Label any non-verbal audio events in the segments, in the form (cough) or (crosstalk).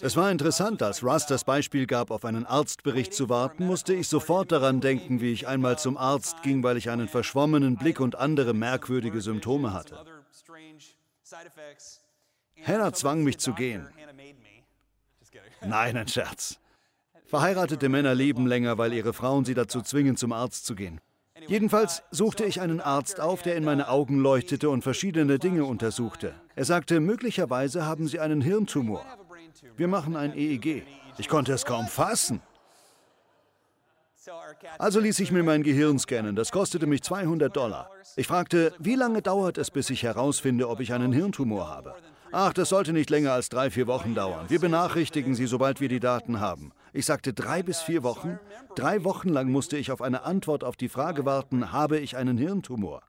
Es war interessant, als Russ das Beispiel gab, auf einen Arztbericht zu warten, musste ich sofort daran denken, wie ich einmal zum Arzt ging, weil ich einen verschwommenen Blick und andere merkwürdige Symptome hatte. Hannah zwang mich zu gehen. Nein, ein Scherz. Verheiratete Männer leben länger, weil ihre Frauen sie dazu zwingen, zum Arzt zu gehen. Jedenfalls suchte ich einen Arzt auf, der in meine Augen leuchtete und verschiedene Dinge untersuchte. Er sagte, möglicherweise haben Sie einen Hirntumor. Wir machen ein EEG. Ich konnte es kaum fassen. Also ließ ich mir mein Gehirn scannen. Das kostete mich 200 Dollar. Ich fragte, wie lange dauert es, bis ich herausfinde, ob ich einen Hirntumor habe? Ach, das sollte nicht länger als drei, vier Wochen dauern. Wir benachrichtigen Sie, sobald wir die Daten haben. Ich sagte drei bis vier Wochen. Drei Wochen lang musste ich auf eine Antwort auf die Frage warten, habe ich einen Hirntumor?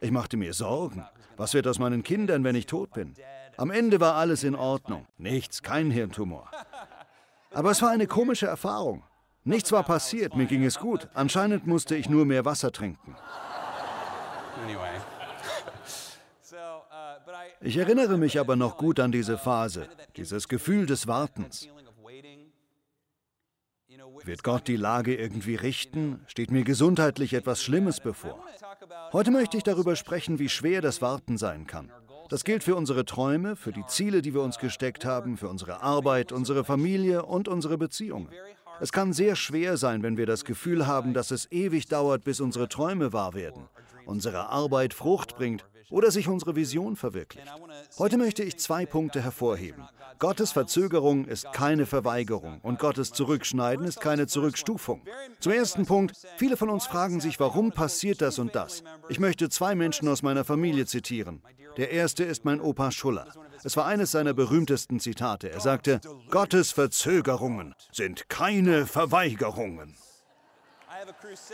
Ich machte mir Sorgen. Was wird aus meinen Kindern, wenn ich tot bin? Am Ende war alles in Ordnung. Nichts, kein Hirntumor. (laughs) Aber es war eine komische Erfahrung. Nichts war passiert, mir ging es gut. Anscheinend musste ich nur mehr Wasser trinken. (laughs) Ich erinnere mich aber noch gut an diese Phase, dieses Gefühl des Wartens. Wird Gott die Lage irgendwie richten? Steht mir gesundheitlich etwas Schlimmes bevor? Heute möchte ich darüber sprechen, wie schwer das Warten sein kann. Das gilt für unsere Träume, für die Ziele, die wir uns gesteckt haben, für unsere Arbeit, unsere Familie und unsere Beziehungen. Es kann sehr schwer sein, wenn wir das Gefühl haben, dass es ewig dauert, bis unsere Träume wahr werden, unsere Arbeit Frucht bringt oder sich unsere Vision verwirklicht. Heute möchte ich zwei Punkte hervorheben. Gottes Verzögerung ist keine Verweigerung und Gottes Zurückschneiden ist keine Zurückstufung. Zum ersten Punkt, viele von uns fragen sich, warum passiert das und das. Ich möchte zwei Menschen aus meiner Familie zitieren. Der erste ist mein Opa Schuller. Es war eines seiner berühmtesten Zitate. Er sagte, Gottes Verzögerungen sind keine Verweigerungen.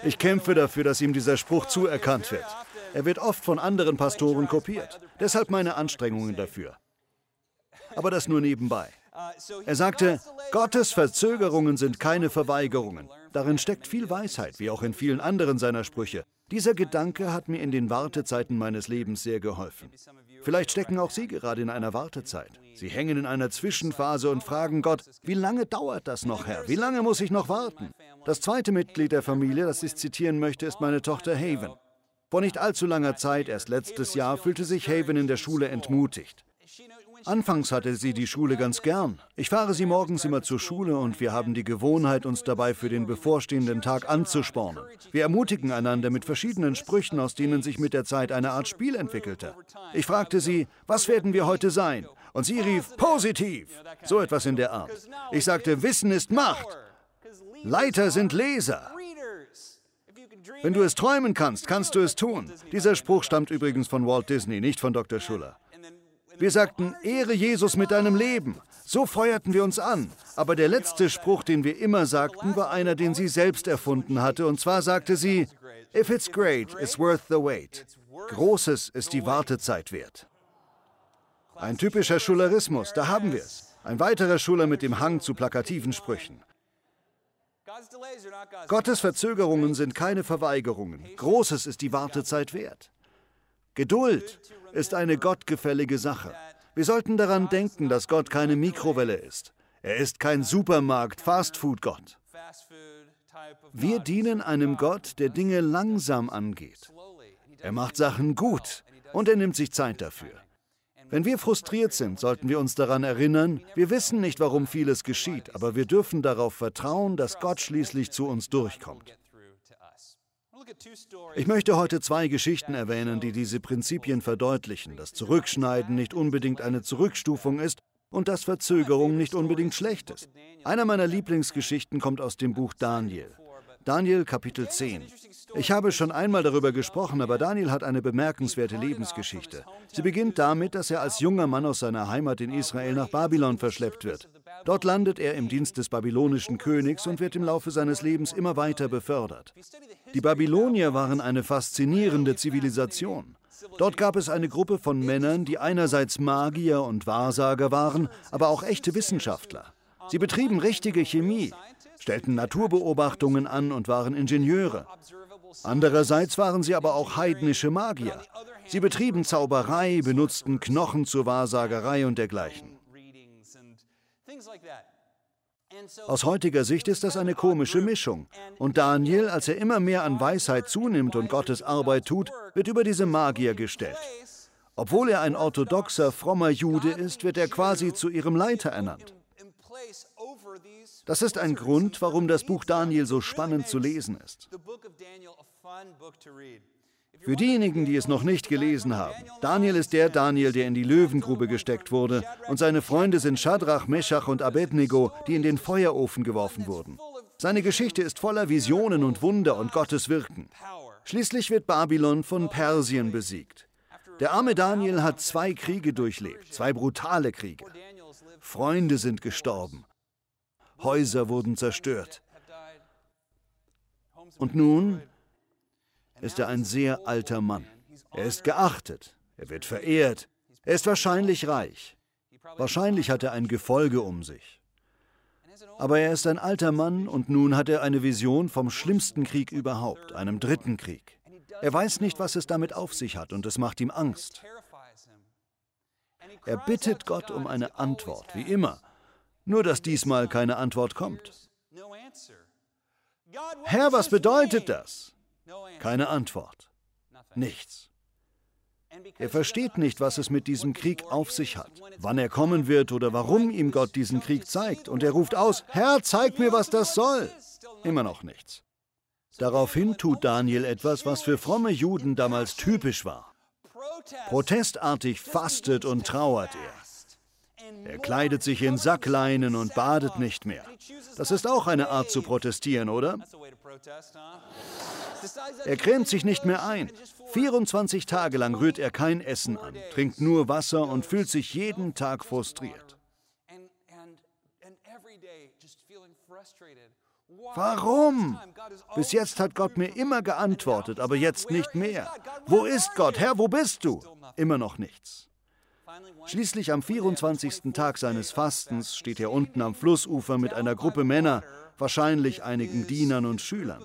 Ich kämpfe dafür, dass ihm dieser Spruch zuerkannt wird. Er wird oft von anderen Pastoren kopiert. Deshalb meine Anstrengungen dafür. Aber das nur nebenbei. Er sagte, Gottes Verzögerungen sind keine Verweigerungen. Darin steckt viel Weisheit, wie auch in vielen anderen seiner Sprüche. Dieser Gedanke hat mir in den Wartezeiten meines Lebens sehr geholfen. Vielleicht stecken auch Sie gerade in einer Wartezeit. Sie hängen in einer Zwischenphase und fragen Gott, wie lange dauert das noch, Herr? Wie lange muss ich noch warten? Das zweite Mitglied der Familie, das ich zitieren möchte, ist meine Tochter Haven. Vor nicht allzu langer Zeit, erst letztes Jahr, fühlte sich Haven in der Schule entmutigt. Anfangs hatte sie die Schule ganz gern. Ich fahre sie morgens immer zur Schule und wir haben die Gewohnheit, uns dabei für den bevorstehenden Tag anzuspornen. Wir ermutigen einander mit verschiedenen Sprüchen, aus denen sich mit der Zeit eine Art Spiel entwickelte. Ich fragte sie, was werden wir heute sein? Und sie rief, positiv. So etwas in der Art. Ich sagte, Wissen ist Macht. Leiter sind Leser. Wenn du es träumen kannst, kannst du es tun. Dieser Spruch stammt übrigens von Walt Disney, nicht von Dr. Schuller. Wir sagten, ehre Jesus mit deinem Leben. So feuerten wir uns an. Aber der letzte Spruch, den wir immer sagten, war einer, den sie selbst erfunden hatte. Und zwar sagte sie, If it's great, it's worth the wait. Großes ist die Wartezeit wert. Ein typischer Schularismus, da haben wir es. Ein weiterer Schuler mit dem Hang zu plakativen Sprüchen. Gottes Verzögerungen sind keine Verweigerungen. Großes ist die Wartezeit wert. Geduld ist eine gottgefällige Sache. Wir sollten daran denken, dass Gott keine Mikrowelle ist. Er ist kein Supermarkt-Fastfood-Gott. Wir dienen einem Gott, der Dinge langsam angeht. Er macht Sachen gut und er nimmt sich Zeit dafür. Wenn wir frustriert sind, sollten wir uns daran erinnern, wir wissen nicht, warum vieles geschieht, aber wir dürfen darauf vertrauen, dass Gott schließlich zu uns durchkommt. Ich möchte heute zwei Geschichten erwähnen, die diese Prinzipien verdeutlichen, dass Zurückschneiden nicht unbedingt eine Zurückstufung ist und dass Verzögerung nicht unbedingt schlecht ist. Einer meiner Lieblingsgeschichten kommt aus dem Buch Daniel. Daniel Kapitel 10. Ich habe schon einmal darüber gesprochen, aber Daniel hat eine bemerkenswerte Lebensgeschichte. Sie beginnt damit, dass er als junger Mann aus seiner Heimat in Israel nach Babylon verschleppt wird. Dort landet er im Dienst des babylonischen Königs und wird im Laufe seines Lebens immer weiter befördert. Die Babylonier waren eine faszinierende Zivilisation. Dort gab es eine Gruppe von Männern, die einerseits Magier und Wahrsager waren, aber auch echte Wissenschaftler. Sie betrieben richtige Chemie, stellten Naturbeobachtungen an und waren Ingenieure. Andererseits waren sie aber auch heidnische Magier. Sie betrieben Zauberei, benutzten Knochen zur Wahrsagerei und dergleichen. Aus heutiger Sicht ist das eine komische Mischung. Und Daniel, als er immer mehr an Weisheit zunimmt und Gottes Arbeit tut, wird über diese Magier gestellt. Obwohl er ein orthodoxer, frommer Jude ist, wird er quasi zu ihrem Leiter ernannt. Das ist ein Grund, warum das Buch Daniel so spannend zu lesen ist. Für diejenigen, die es noch nicht gelesen haben, Daniel ist der Daniel, der in die Löwengrube gesteckt wurde, und seine Freunde sind Shadrach, Meshach und Abednego, die in den Feuerofen geworfen wurden. Seine Geschichte ist voller Visionen und Wunder und Gottes Wirken. Schließlich wird Babylon von Persien besiegt. Der arme Daniel hat zwei Kriege durchlebt, zwei brutale Kriege. Freunde sind gestorben. Häuser wurden zerstört. Und nun ist er ein sehr alter Mann. Er ist geachtet, er wird verehrt, er ist wahrscheinlich reich. Wahrscheinlich hat er ein Gefolge um sich. Aber er ist ein alter Mann und nun hat er eine Vision vom schlimmsten Krieg überhaupt, einem dritten Krieg. Er weiß nicht, was es damit auf sich hat und es macht ihm Angst. Er bittet Gott um eine Antwort, wie immer, nur dass diesmal keine Antwort kommt. Herr, was bedeutet das? Keine Antwort. Nichts. Er versteht nicht, was es mit diesem Krieg auf sich hat, wann er kommen wird oder warum ihm Gott diesen Krieg zeigt. Und er ruft aus, Herr, zeig mir, was das soll. Immer noch nichts. Daraufhin tut Daniel etwas, was für fromme Juden damals typisch war. Protestartig fastet und trauert er. Er kleidet sich in Sackleinen und badet nicht mehr. Das ist auch eine Art zu protestieren, oder? Er cremt sich nicht mehr ein. 24 Tage lang rührt er kein Essen an, trinkt nur Wasser und fühlt sich jeden Tag frustriert. Warum? Bis jetzt hat Gott mir immer geantwortet, aber jetzt nicht mehr. Wo ist Gott? Herr, wo bist du? Immer noch nichts. Schließlich am 24. Tag seines Fastens steht er unten am Flussufer mit einer Gruppe Männer, wahrscheinlich einigen Dienern und Schülern.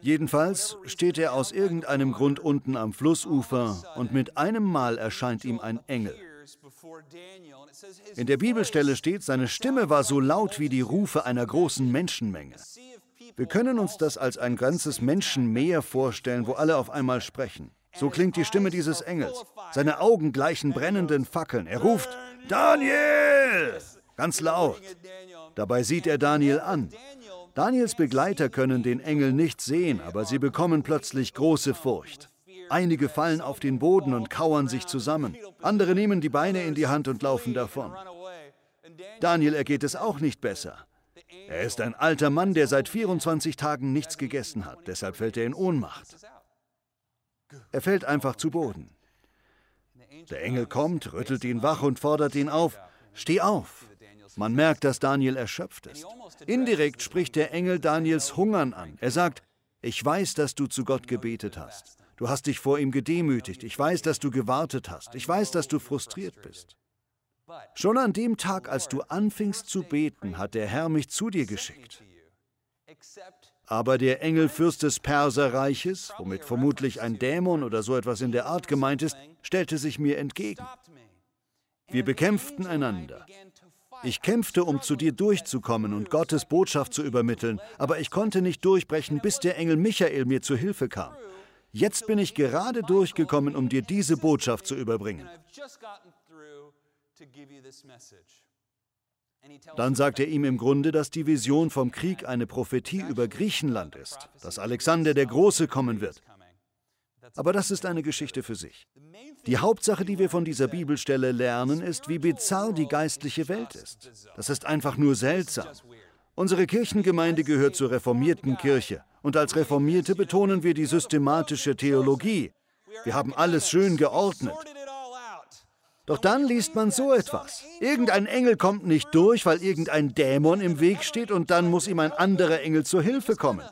Jedenfalls steht er aus irgendeinem Grund unten am Flussufer und mit einem Mal erscheint ihm ein Engel. In der Bibelstelle steht, seine Stimme war so laut wie die Rufe einer großen Menschenmenge. Wir können uns das als ein ganzes Menschenmeer vorstellen, wo alle auf einmal sprechen. So klingt die Stimme dieses Engels. Seine Augen gleichen brennenden Fackeln. Er ruft, Daniel! Ganz laut. Dabei sieht er Daniel an. Daniels Begleiter können den Engel nicht sehen, aber sie bekommen plötzlich große Furcht. Einige fallen auf den Boden und kauern sich zusammen. Andere nehmen die Beine in die Hand und laufen davon. Daniel ergeht es auch nicht besser. Er ist ein alter Mann, der seit 24 Tagen nichts gegessen hat. Deshalb fällt er in Ohnmacht. Er fällt einfach zu Boden. Der Engel kommt, rüttelt ihn wach und fordert ihn auf. Steh auf! Man merkt, dass Daniel erschöpft ist. Indirekt spricht der Engel Daniels Hungern an. Er sagt, ich weiß, dass du zu Gott gebetet hast. Du hast dich vor ihm gedemütigt. Ich weiß, dass du gewartet hast. Ich weiß, dass du frustriert bist. Schon an dem Tag, als du anfingst zu beten, hat der Herr mich zu dir geschickt. Aber der Engelfürst des Perserreiches, womit vermutlich ein Dämon oder so etwas in der Art gemeint ist, stellte sich mir entgegen. Wir bekämpften einander. Ich kämpfte, um zu dir durchzukommen und Gottes Botschaft zu übermitteln, aber ich konnte nicht durchbrechen, bis der Engel Michael mir zu Hilfe kam. Jetzt bin ich gerade durchgekommen, um dir diese Botschaft zu überbringen. Dann sagt er ihm im Grunde, dass die Vision vom Krieg eine Prophetie über Griechenland ist, dass Alexander der Große kommen wird. Aber das ist eine Geschichte für sich. Die Hauptsache, die wir von dieser Bibelstelle lernen, ist, wie bizarr die geistliche Welt ist. Das ist einfach nur seltsam. Unsere Kirchengemeinde gehört zur reformierten Kirche. Und als Reformierte betonen wir die systematische Theologie. Wir haben alles schön geordnet. Doch dann liest man so etwas. Irgendein Engel kommt nicht durch, weil irgendein Dämon im Weg steht und dann muss ihm ein anderer Engel zur Hilfe kommen.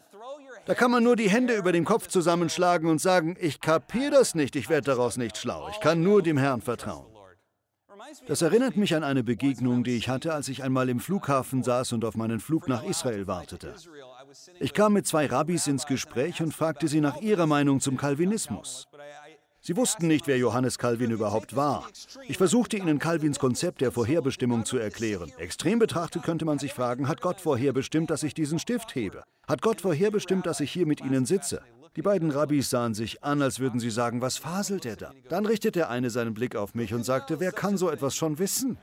Da kann man nur die Hände über dem Kopf zusammenschlagen und sagen, ich kapiere das nicht, ich werde daraus nicht schlau, ich kann nur dem Herrn vertrauen. Das erinnert mich an eine Begegnung, die ich hatte, als ich einmal im Flughafen saß und auf meinen Flug nach Israel wartete. Ich kam mit zwei Rabbis ins Gespräch und fragte sie nach ihrer Meinung zum Kalvinismus. Sie wussten nicht, wer Johannes Calvin überhaupt war. Ich versuchte ihnen Calvins Konzept der Vorherbestimmung zu erklären. Extrem betrachtet könnte man sich fragen, hat Gott vorherbestimmt, dass ich diesen Stift hebe? Hat Gott vorherbestimmt, dass ich hier mit ihnen sitze? Die beiden Rabbis sahen sich an, als würden sie sagen, was faselt er da? Dann richtete der eine seinen Blick auf mich und sagte, wer kann so etwas schon wissen?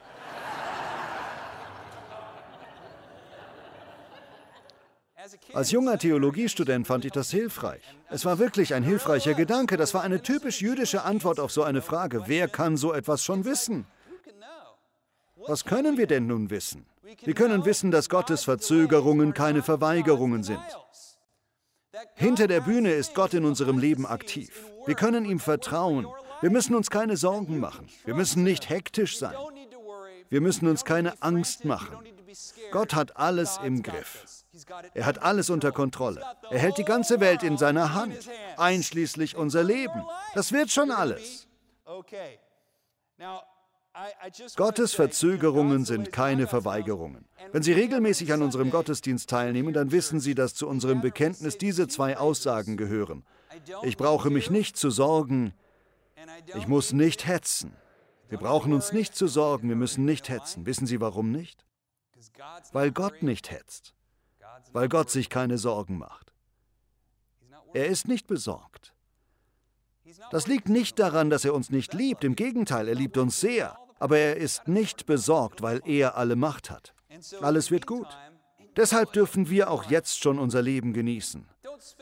Als junger Theologiestudent fand ich das hilfreich. Es war wirklich ein hilfreicher Gedanke. Das war eine typisch jüdische Antwort auf so eine Frage. Wer kann so etwas schon wissen? Was können wir denn nun wissen? Wir können wissen, dass Gottes Verzögerungen keine Verweigerungen sind. Hinter der Bühne ist Gott in unserem Leben aktiv. Wir können ihm vertrauen. Wir müssen uns keine Sorgen machen. Wir müssen nicht hektisch sein. Wir müssen uns keine Angst machen. Gott hat alles im Griff. Er hat alles unter Kontrolle. Er hält die ganze Welt in seiner Hand, einschließlich unser Leben. Das wird schon alles. Gottes Verzögerungen sind keine Verweigerungen. Wenn Sie regelmäßig an unserem Gottesdienst teilnehmen, dann wissen Sie, dass zu unserem Bekenntnis diese zwei Aussagen gehören. Ich brauche mich nicht zu sorgen, ich muss nicht hetzen. Wir brauchen uns nicht zu sorgen, wir müssen nicht hetzen. Wissen Sie warum nicht? Weil Gott nicht hetzt weil Gott sich keine Sorgen macht. Er ist nicht besorgt. Das liegt nicht daran, dass er uns nicht liebt, im Gegenteil, er liebt uns sehr, aber er ist nicht besorgt, weil er alle Macht hat. Alles wird gut. Deshalb dürfen wir auch jetzt schon unser Leben genießen.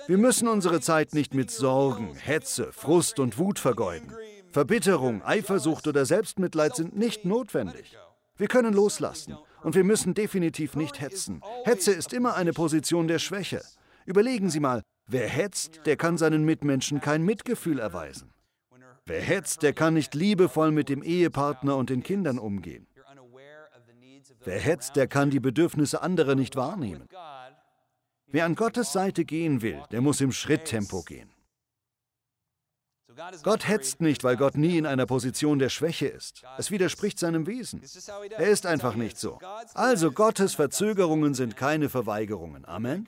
Wir müssen unsere Zeit nicht mit Sorgen, Hetze, Frust und Wut vergeuden. Verbitterung, Eifersucht oder Selbstmitleid sind nicht notwendig. Wir können loslassen und wir müssen definitiv nicht hetzen. Hetze ist immer eine Position der Schwäche. Überlegen Sie mal, wer hetzt, der kann seinen Mitmenschen kein Mitgefühl erweisen. Wer hetzt, der kann nicht liebevoll mit dem Ehepartner und den Kindern umgehen. Wer hetzt, der kann die Bedürfnisse anderer nicht wahrnehmen. Wer an Gottes Seite gehen will, der muss im Schritttempo gehen. Gott hetzt nicht, weil Gott nie in einer Position der Schwäche ist. Es widerspricht seinem Wesen. Er ist einfach nicht so. Also Gottes Verzögerungen sind keine Verweigerungen. Amen.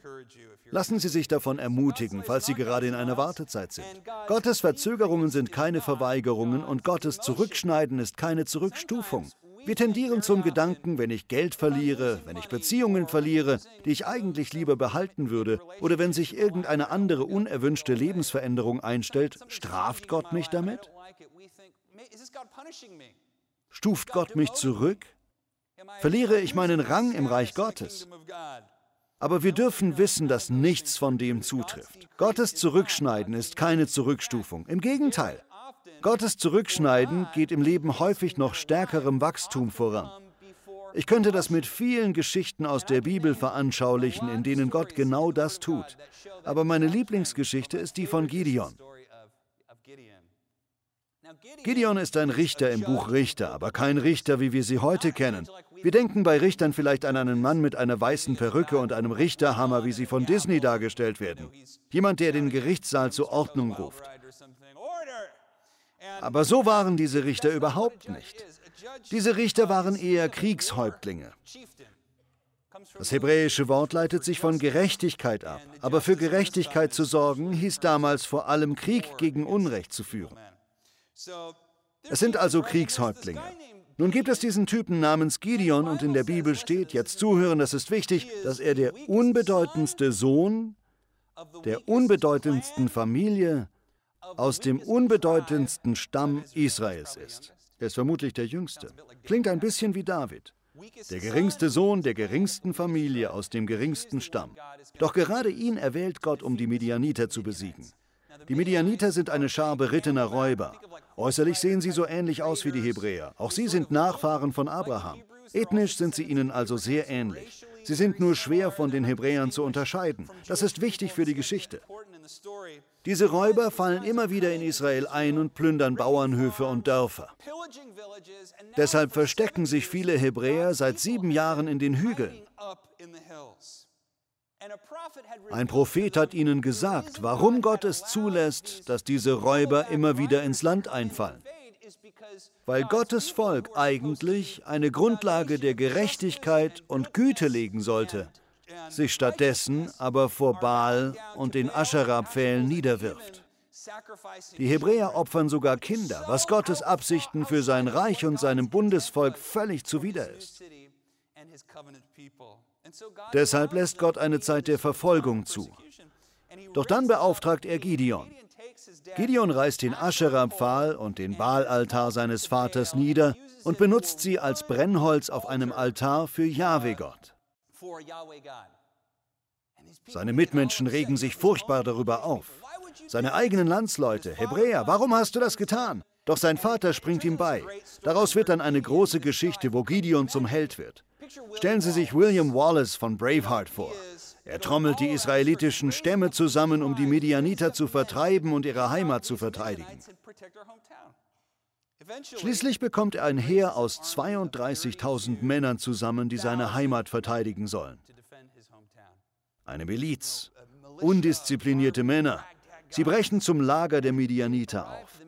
Lassen Sie sich davon ermutigen, falls Sie gerade in einer Wartezeit sind. Gottes Verzögerungen sind keine Verweigerungen und Gottes Zurückschneiden ist keine Zurückstufung. Wir tendieren zum Gedanken, wenn ich Geld verliere, wenn ich Beziehungen verliere, die ich eigentlich lieber behalten würde, oder wenn sich irgendeine andere unerwünschte Lebensveränderung einstellt, straft Gott mich damit? Stuft Gott mich zurück? Verliere ich meinen Rang im Reich Gottes? Aber wir dürfen wissen, dass nichts von dem zutrifft. Gottes Zurückschneiden ist keine Zurückstufung. Im Gegenteil. Gottes Zurückschneiden geht im Leben häufig noch stärkerem Wachstum voran. Ich könnte das mit vielen Geschichten aus der Bibel veranschaulichen, in denen Gott genau das tut. Aber meine Lieblingsgeschichte ist die von Gideon. Gideon ist ein Richter im Buch Richter, aber kein Richter, wie wir sie heute kennen. Wir denken bei Richtern vielleicht an einen Mann mit einer weißen Perücke und einem Richterhammer, wie sie von Disney dargestellt werden. Jemand, der den Gerichtssaal zur Ordnung ruft. Aber so waren diese Richter überhaupt nicht. Diese Richter waren eher Kriegshäuptlinge. Das hebräische Wort leitet sich von Gerechtigkeit ab. Aber für Gerechtigkeit zu sorgen, hieß damals vor allem Krieg gegen Unrecht zu führen. Es sind also Kriegshäuptlinge. Nun gibt es diesen Typen namens Gideon und in der Bibel steht, jetzt zuhören, das ist wichtig, dass er der unbedeutendste Sohn der unbedeutendsten Familie aus dem unbedeutendsten Stamm Israels ist. Er ist vermutlich der jüngste. Klingt ein bisschen wie David. Der geringste Sohn der geringsten Familie aus dem geringsten Stamm. Doch gerade ihn erwählt Gott, um die Midianiter zu besiegen. Die Midianiter sind eine Schar berittener Räuber. Äußerlich sehen sie so ähnlich aus wie die Hebräer. Auch sie sind Nachfahren von Abraham. Ethnisch sind sie ihnen also sehr ähnlich. Sie sind nur schwer von den Hebräern zu unterscheiden. Das ist wichtig für die Geschichte. Diese Räuber fallen immer wieder in Israel ein und plündern Bauernhöfe und Dörfer. Deshalb verstecken sich viele Hebräer seit sieben Jahren in den Hügeln. Ein Prophet hat ihnen gesagt, warum Gott es zulässt, dass diese Räuber immer wieder ins Land einfallen. Weil Gottes Volk eigentlich eine Grundlage der Gerechtigkeit und Güte legen sollte sich stattdessen aber vor Baal und den Aschera-Pfählen niederwirft. Die Hebräer opfern sogar Kinder, was Gottes Absichten für sein Reich und seinem Bundesvolk völlig zuwider ist. Deshalb lässt Gott eine Zeit der Verfolgung zu. Doch dann beauftragt er Gideon. Gideon reißt den Aschera-Pfahl und den Baalaltar seines Vaters nieder und benutzt sie als Brennholz auf einem Altar für Jahwe-Gott. Seine Mitmenschen regen sich furchtbar darüber auf. Seine eigenen Landsleute, Hebräer, warum hast du das getan? Doch sein Vater springt ihm bei. Daraus wird dann eine große Geschichte, wo Gideon zum Held wird. Stellen Sie sich William Wallace von Braveheart vor. Er trommelt die israelitischen Stämme zusammen, um die Medianiter zu vertreiben und ihre Heimat zu verteidigen. Schließlich bekommt er ein Heer aus 32.000 Männern zusammen, die seine Heimat verteidigen sollen. Eine Miliz, undisziplinierte Männer. Sie brechen zum Lager der Medianiter auf.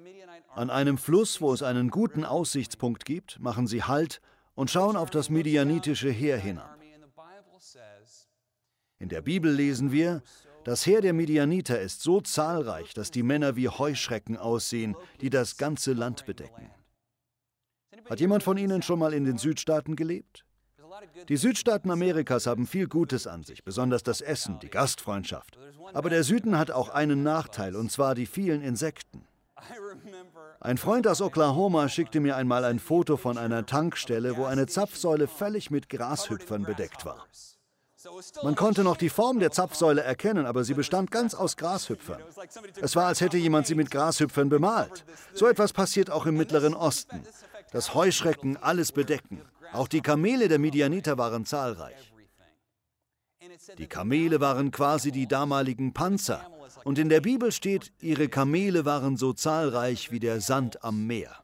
An einem Fluss, wo es einen guten Aussichtspunkt gibt, machen sie Halt und schauen auf das medianitische Heer hinab. In der Bibel lesen wir, das Heer der Midianiter ist so zahlreich, dass die Männer wie Heuschrecken aussehen, die das ganze Land bedecken. Hat jemand von Ihnen schon mal in den Südstaaten gelebt? Die Südstaaten Amerikas haben viel Gutes an sich, besonders das Essen, die Gastfreundschaft. Aber der Süden hat auch einen Nachteil, und zwar die vielen Insekten. Ein Freund aus Oklahoma schickte mir einmal ein Foto von einer Tankstelle, wo eine Zapfsäule völlig mit Grashüpfern bedeckt war. Man konnte noch die Form der Zapfsäule erkennen, aber sie bestand ganz aus Grashüpfern. Es war, als hätte jemand sie mit Grashüpfern bemalt. So etwas passiert auch im Mittleren Osten. Dass Heuschrecken alles bedecken. Auch die Kamele der Midianiter waren zahlreich. Die Kamele waren quasi die damaligen Panzer. Und in der Bibel steht, ihre Kamele waren so zahlreich wie der Sand am Meer.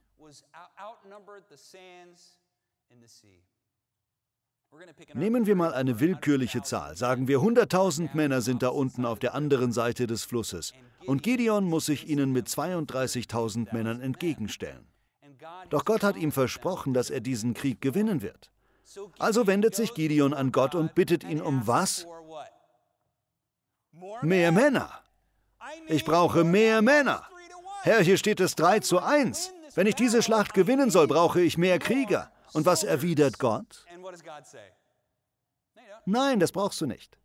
Nehmen wir mal eine willkürliche Zahl. Sagen wir, 100.000 Männer sind da unten auf der anderen Seite des Flusses. Und Gideon muss sich ihnen mit 32.000 Männern entgegenstellen. Doch Gott hat ihm versprochen, dass er diesen Krieg gewinnen wird. Also wendet sich Gideon an Gott und bittet ihn um was? Mehr Männer. Ich brauche mehr Männer. Herr, hier steht es 3 zu 1. Wenn ich diese Schlacht gewinnen soll, brauche ich mehr Krieger. Und was erwidert Gott? Nein, das brauchst du nicht.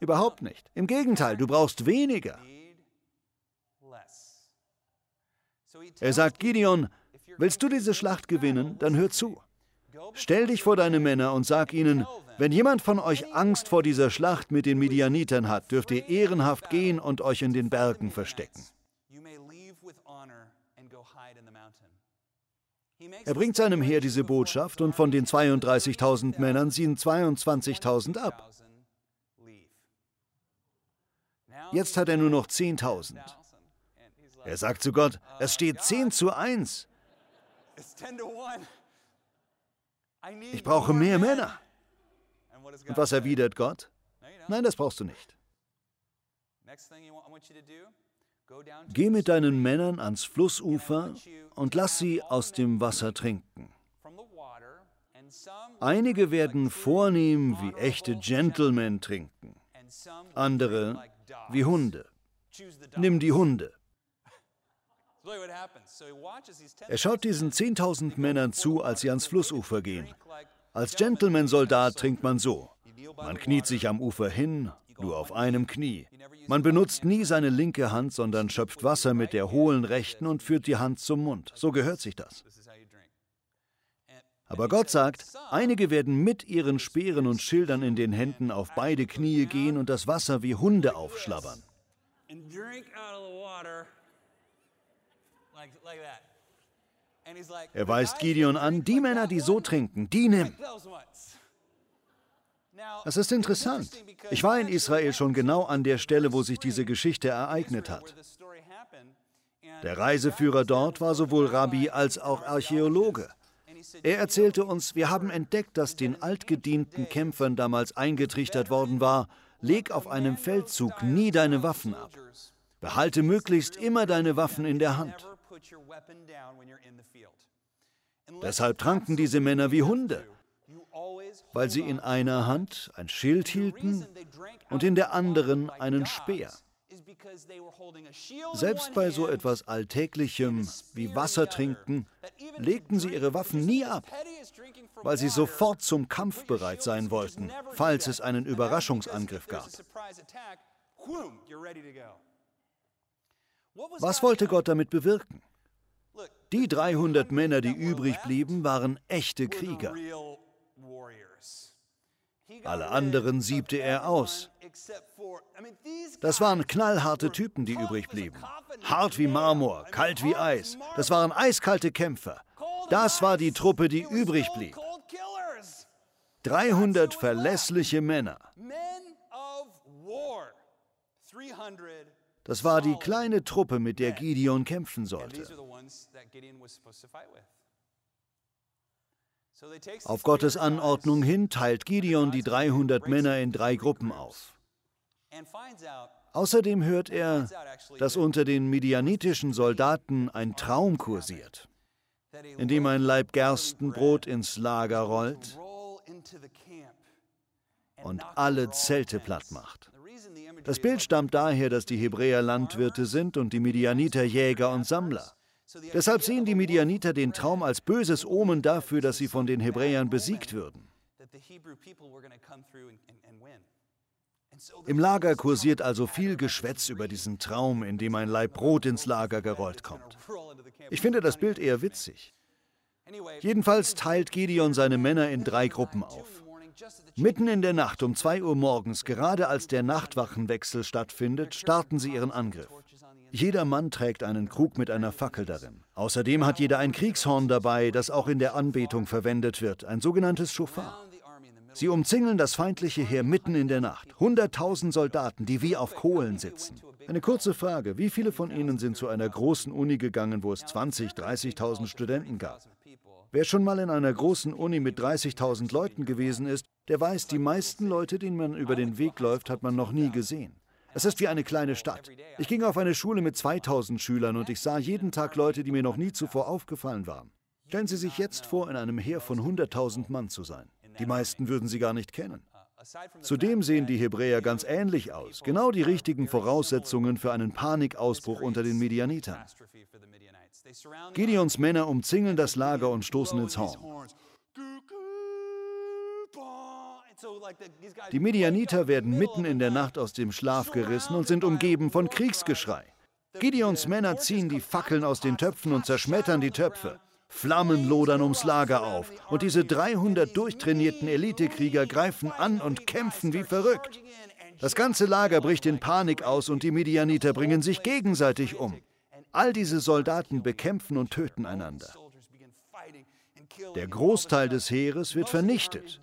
Überhaupt nicht. Im Gegenteil, du brauchst weniger. Er sagt Gideon, willst du diese Schlacht gewinnen, dann hör zu. Stell dich vor deine Männer und sag ihnen, wenn jemand von euch Angst vor dieser Schlacht mit den Midianitern hat, dürft ihr ehrenhaft gehen und euch in den Bergen verstecken. Er bringt seinem Heer diese Botschaft und von den 32.000 Männern ziehen 22.000 ab. Jetzt hat er nur noch 10.000. Er sagt zu Gott, es steht 10 zu 1. Ich brauche mehr Männer. Und was erwidert Gott? Nein, das brauchst du nicht. Geh mit deinen Männern ans Flussufer und lass sie aus dem Wasser trinken. Einige werden vornehm wie echte Gentlemen trinken, andere wie Hunde. Nimm die Hunde. (laughs) Er schaut diesen 10.000 Männern zu, als sie ans Flussufer gehen. Als Gentleman-Soldat trinkt man so. Man kniet sich am Ufer hin, nur auf einem Knie. Man benutzt nie seine linke Hand, sondern schöpft Wasser mit der hohlen rechten und führt die Hand zum Mund. So gehört sich das. Aber Gott sagt, einige werden mit ihren Speeren und Schildern in den Händen auf beide Knie gehen und das Wasser wie Hunde aufschlabbern. Er weist Gideon an, die Männer, die so trinken, die nimm. Das ist interessant. Ich war in Israel schon genau an der Stelle, wo sich diese Geschichte ereignet hat. Der Reiseführer dort war sowohl Rabbi als auch Archäologe. Er erzählte uns, wir haben entdeckt, dass den altgedienten Kämpfern damals eingetrichtert worden war, leg auf einem Feldzug nie deine Waffen ab. Behalte möglichst immer deine Waffen in der Hand. Deshalb tranken diese Männer wie Hunde weil sie in einer Hand ein Schild hielten und in der anderen einen Speer. Selbst bei so etwas Alltäglichem wie Wasser trinken legten sie ihre Waffen nie ab, weil sie sofort zum Kampf bereit sein wollten, falls es einen Überraschungsangriff gab. Was wollte Gott damit bewirken? Die 300 Männer, die übrig blieben, waren echte Krieger. Alle anderen siebte er aus. Das waren knallharte Typen, die übrig blieben. Hart wie Marmor, kalt wie Eis. Das waren eiskalte Kämpfer. Das war die Truppe, die übrig blieb. 300 verlässliche Männer. Das war die kleine Truppe, mit der Gideon kämpfen sollte. Auf Gottes Anordnung hin teilt Gideon die 300 Männer in drei Gruppen auf. Außerdem hört er, dass unter den midianitischen Soldaten ein Traum kursiert, in dem ein Laib Gerstenbrot ins Lager rollt und alle Zelte platt macht. Das Bild stammt daher, dass die Hebräer Landwirte sind und die Midianiter Jäger und Sammler. Deshalb sehen die Midianiter den Traum als böses Omen dafür, dass sie von den Hebräern besiegt würden. Im Lager kursiert also viel Geschwätz über diesen Traum, in dem ein Laib Brot ins Lager gerollt kommt. Ich finde das Bild eher witzig. Jedenfalls teilt Gideon seine Männer in drei Gruppen auf. Mitten in der Nacht um 2 Uhr morgens, gerade als der Nachtwachenwechsel stattfindet, starten sie ihren Angriff. Jeder Mann trägt einen Krug mit einer Fackel darin. Außerdem hat jeder ein Kriegshorn dabei, das auch in der Anbetung verwendet wird, ein sogenanntes Schofar. Sie umzingeln das feindliche Heer mitten in der Nacht. Hunderttausend Soldaten, die wie auf Kohlen sitzen. Eine kurze Frage. Wie viele von Ihnen sind zu einer großen Uni gegangen, wo es 20, 30.000 Studenten gab? Wer schon mal in einer großen Uni mit 30.000 Leuten gewesen ist, der weiß, die meisten Leute, denen man über den Weg läuft, hat man noch nie gesehen. Es ist wie eine kleine Stadt. Ich ging auf eine Schule mit 2000 Schülern und ich sah jeden Tag Leute, die mir noch nie zuvor aufgefallen waren. Stellen Sie sich jetzt vor, in einem Heer von 100.000 Mann zu sein. Die meisten würden Sie gar nicht kennen. Zudem sehen die Hebräer ganz ähnlich aus. Genau die richtigen Voraussetzungen für einen Panikausbruch unter den Medianitern. Gideons Männer umzingeln das Lager und stoßen ins Horn. Die Medianiter werden mitten in der Nacht aus dem Schlaf gerissen und sind umgeben von Kriegsgeschrei. Gideons Männer ziehen die Fackeln aus den Töpfen und zerschmettern die Töpfe. Flammen lodern ums Lager auf und diese 300 durchtrainierten Elitekrieger greifen an und kämpfen wie verrückt. Das ganze Lager bricht in Panik aus und die Medianiter bringen sich gegenseitig um. All diese Soldaten bekämpfen und töten einander. Der Großteil des Heeres wird vernichtet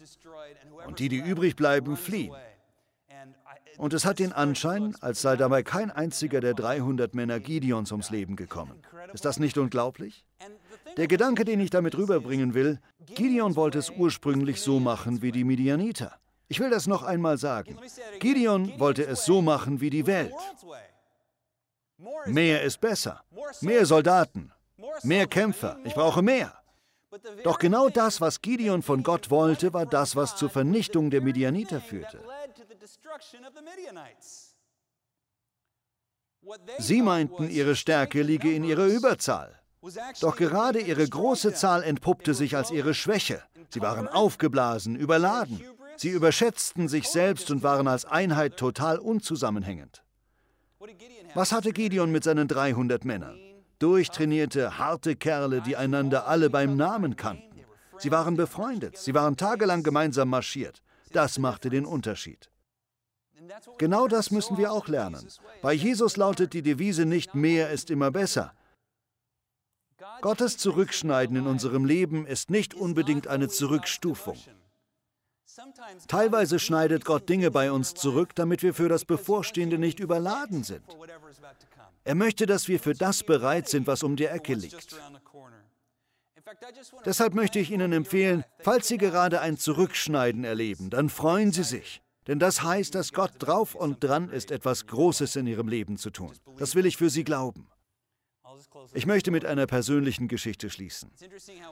und die, die übrig bleiben, fliehen. Und es hat den Anschein, als sei dabei kein einziger der 300 Männer Gideons ums Leben gekommen. Ist das nicht unglaublich? Der Gedanke, den ich damit rüberbringen will, Gideon wollte es ursprünglich so machen wie die Midianiter. Ich will das noch einmal sagen. Gideon wollte es so machen wie die Welt. Mehr ist besser. Mehr Soldaten. Mehr Kämpfer. Ich brauche mehr. Doch genau das, was Gideon von Gott wollte, war das, was zur Vernichtung der Midianiter führte. Sie meinten, ihre Stärke liege in ihrer Überzahl. Doch gerade ihre große Zahl entpuppte sich als ihre Schwäche. Sie waren aufgeblasen, überladen. Sie überschätzten sich selbst und waren als Einheit total unzusammenhängend. Was hatte Gideon mit seinen 300 Männern? Durchtrainierte, harte Kerle, die einander alle beim Namen kannten. Sie waren befreundet, sie waren tagelang gemeinsam marschiert. Das machte den Unterschied. Genau das müssen wir auch lernen. Bei Jesus lautet die Devise nicht mehr ist immer besser. Gottes Zurückschneiden in unserem Leben ist nicht unbedingt eine Zurückstufung. Teilweise schneidet Gott Dinge bei uns zurück, damit wir für das Bevorstehende nicht überladen sind. Er möchte, dass wir für das bereit sind, was um die Ecke liegt. Deshalb möchte ich Ihnen empfehlen, falls Sie gerade ein Zurückschneiden erleben, dann freuen Sie sich. Denn das heißt, dass Gott drauf und dran ist, etwas Großes in Ihrem Leben zu tun. Das will ich für Sie glauben. Ich möchte mit einer persönlichen Geschichte schließen.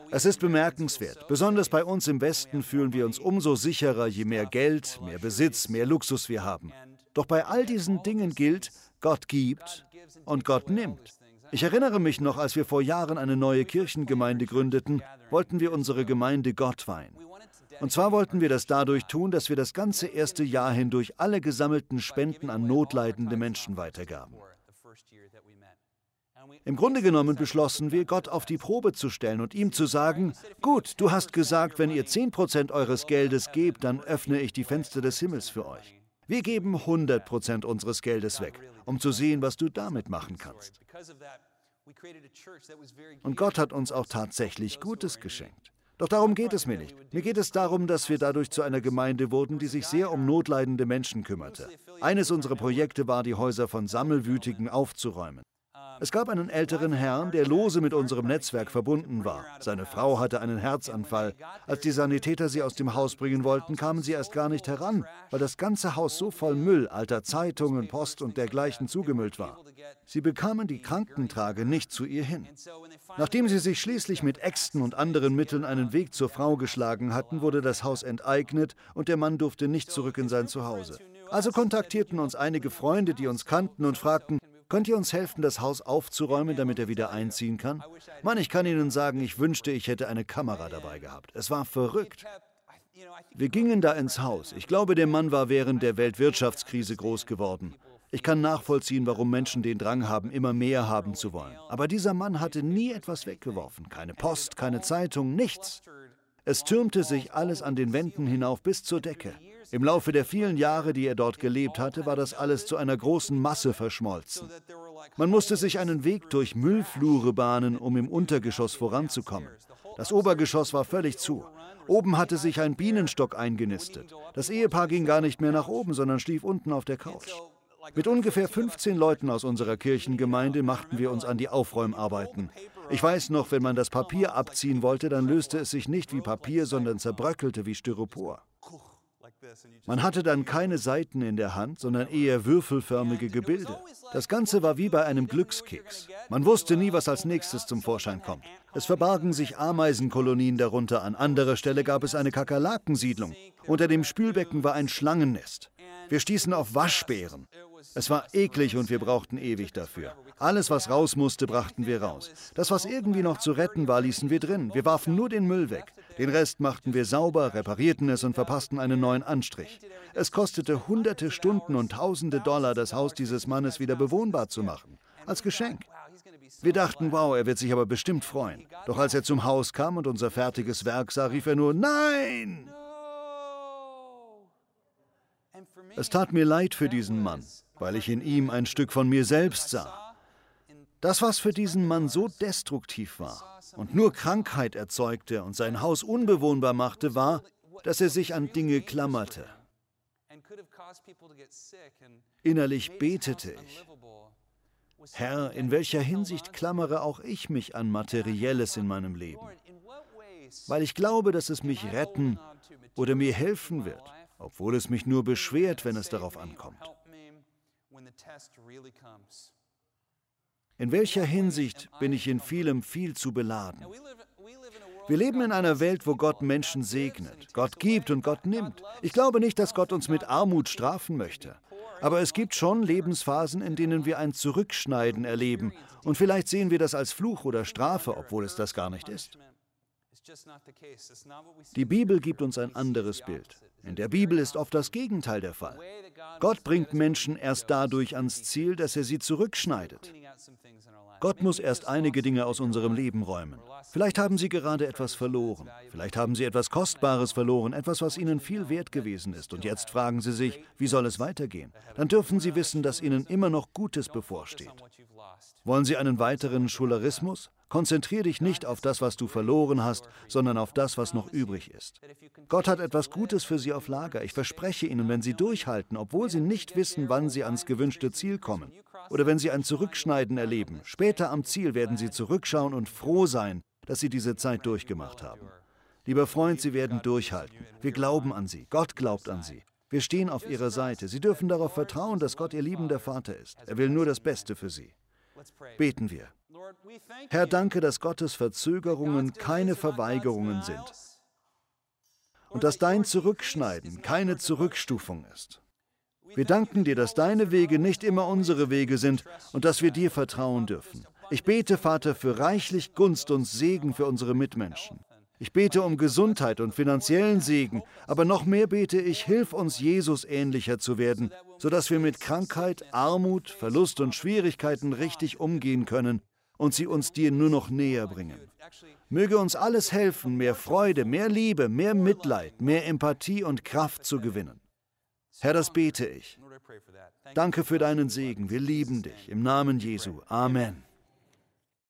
Es ist bemerkenswert. Besonders bei uns im Westen fühlen wir uns umso sicherer, je mehr Geld, mehr Besitz, mehr Luxus wir haben. Doch bei all diesen Dingen gilt, Gott gibt und Gott nimmt. Ich erinnere mich noch, als wir vor Jahren eine neue Kirchengemeinde gründeten, wollten wir unsere Gemeinde Gott weihen. Und zwar wollten wir das dadurch tun, dass wir das ganze erste Jahr hindurch alle gesammelten Spenden an notleidende Menschen weitergaben. Im Grunde genommen beschlossen wir, Gott auf die Probe zu stellen und ihm zu sagen, gut, du hast gesagt, wenn ihr 10% eures Geldes gebt, dann öffne ich die Fenster des Himmels für euch. Wir geben 100% unseres Geldes weg, um zu sehen, was du damit machen kannst. Und Gott hat uns auch tatsächlich Gutes geschenkt. Doch darum geht es mir nicht. Mir geht es darum, dass wir dadurch zu einer Gemeinde wurden, die sich sehr um notleidende Menschen kümmerte. Eines unserer Projekte war, die Häuser von Sammelwütigen aufzuräumen. Es gab einen älteren Herrn, der lose mit unserem Netzwerk verbunden war. Seine Frau hatte einen Herzanfall. Als die Sanitäter sie aus dem Haus bringen wollten, kamen sie erst gar nicht heran, weil das ganze Haus so voll Müll, alter Zeitungen, Post und dergleichen zugemüllt war. Sie bekamen die Krankentrage nicht zu ihr hin. Nachdem sie sich schließlich mit Äxten und anderen Mitteln einen Weg zur Frau geschlagen hatten, wurde das Haus enteignet und der Mann durfte nicht zurück in sein Zuhause. Also kontaktierten uns einige Freunde, die uns kannten und fragten, Könnt ihr uns helfen, das Haus aufzuräumen, damit er wieder einziehen kann? Mann, ich kann Ihnen sagen, ich wünschte, ich hätte eine Kamera dabei gehabt. Es war verrückt. Wir gingen da ins Haus. Ich glaube, der Mann war während der Weltwirtschaftskrise groß geworden. Ich kann nachvollziehen, warum Menschen den Drang haben, immer mehr haben zu wollen. Aber dieser Mann hatte nie etwas weggeworfen. Keine Post, keine Zeitung, nichts. Es türmte sich alles an den Wänden hinauf bis zur Decke. Im Laufe der vielen Jahre, die er dort gelebt hatte, war das alles zu einer großen Masse verschmolzen. Man musste sich einen Weg durch Müllflure bahnen, um im Untergeschoss voranzukommen. Das Obergeschoss war völlig zu. Oben hatte sich ein Bienenstock eingenistet. Das Ehepaar ging gar nicht mehr nach oben, sondern schlief unten auf der Couch. Mit ungefähr 15 Leuten aus unserer Kirchengemeinde machten wir uns an die Aufräumarbeiten. Ich weiß noch, wenn man das Papier abziehen wollte, dann löste es sich nicht wie Papier, sondern zerbröckelte wie Styropor. Man hatte dann keine Seiten in der Hand, sondern eher würfelförmige Gebilde. Das Ganze war wie bei einem Glückskeks. Man wusste nie, was als nächstes zum Vorschein kommt. Es verbargen sich Ameisenkolonien darunter, an anderer Stelle gab es eine Kakerlakensiedlung. Unter dem Spülbecken war ein Schlangennest. Wir stießen auf Waschbären. Es war eklig und wir brauchten ewig dafür. Alles, was raus musste, brachten wir raus. Das, was irgendwie noch zu retten war, ließen wir drin. Wir warfen nur den Müll weg. Den Rest machten wir sauber, reparierten es und verpassten einen neuen Anstrich. Es kostete hunderte Stunden und tausende Dollar, das Haus dieses Mannes wieder bewohnbar zu machen. Als Geschenk. Wir dachten, wow, er wird sich aber bestimmt freuen. Doch als er zum Haus kam und unser fertiges Werk sah, rief er nur Nein! Es tat mir leid für diesen Mann, weil ich in ihm ein Stück von mir selbst sah. Das, was für diesen Mann so destruktiv war und nur Krankheit erzeugte und sein Haus unbewohnbar machte, war, dass er sich an Dinge klammerte. Innerlich betete ich. Herr, in welcher Hinsicht klammere auch ich mich an Materielles in meinem Leben? Weil ich glaube, dass es mich retten oder mir helfen wird obwohl es mich nur beschwert, wenn es darauf ankommt. In welcher Hinsicht bin ich in vielem viel zu beladen? Wir leben in einer Welt, wo Gott Menschen segnet. Gott gibt und Gott nimmt. Ich glaube nicht, dass Gott uns mit Armut strafen möchte. Aber es gibt schon Lebensphasen, in denen wir ein Zurückschneiden erleben. Und vielleicht sehen wir das als Fluch oder Strafe, obwohl es das gar nicht ist. Die Bibel gibt uns ein anderes Bild. In der Bibel ist oft das Gegenteil der Fall. Gott bringt Menschen erst dadurch ans Ziel, dass er sie zurückschneidet. Gott muss erst einige Dinge aus unserem Leben räumen. Vielleicht haben Sie gerade etwas verloren. Vielleicht haben Sie etwas Kostbares verloren, etwas, was Ihnen viel wert gewesen ist. Und jetzt fragen Sie sich, wie soll es weitergehen? Dann dürfen Sie wissen, dass Ihnen immer noch Gutes bevorsteht. Wollen Sie einen weiteren Schularismus? Konzentriere dich nicht auf das, was du verloren hast, sondern auf das, was noch übrig ist. Gott hat etwas Gutes für sie auf Lager. Ich verspreche Ihnen, wenn Sie durchhalten, obwohl Sie nicht wissen, wann Sie ans gewünschte Ziel kommen, oder wenn Sie ein Zurückschneiden erleben, später am Ziel werden Sie zurückschauen und froh sein, dass Sie diese Zeit durchgemacht haben. Lieber Freund, Sie werden durchhalten. Wir glauben an Sie. Gott glaubt an Sie. Wir stehen auf Ihrer Seite. Sie dürfen darauf vertrauen, dass Gott Ihr liebender Vater ist. Er will nur das Beste für Sie. Beten wir. Herr, danke, dass Gottes Verzögerungen keine Verweigerungen sind und dass dein Zurückschneiden keine Zurückstufung ist. Wir danken dir, dass deine Wege nicht immer unsere Wege sind und dass wir dir vertrauen dürfen. Ich bete, Vater, für reichlich Gunst und Segen für unsere Mitmenschen. Ich bete um Gesundheit und finanziellen Segen, aber noch mehr bete ich, hilf uns Jesus ähnlicher zu werden, sodass wir mit Krankheit, Armut, Verlust und Schwierigkeiten richtig umgehen können und sie uns dir nur noch näher bringen. Möge uns alles helfen, mehr Freude, mehr Liebe, mehr Mitleid, mehr Empathie und Kraft zu gewinnen. Herr, das bete ich. Danke für deinen Segen. Wir lieben dich. Im Namen Jesu. Amen.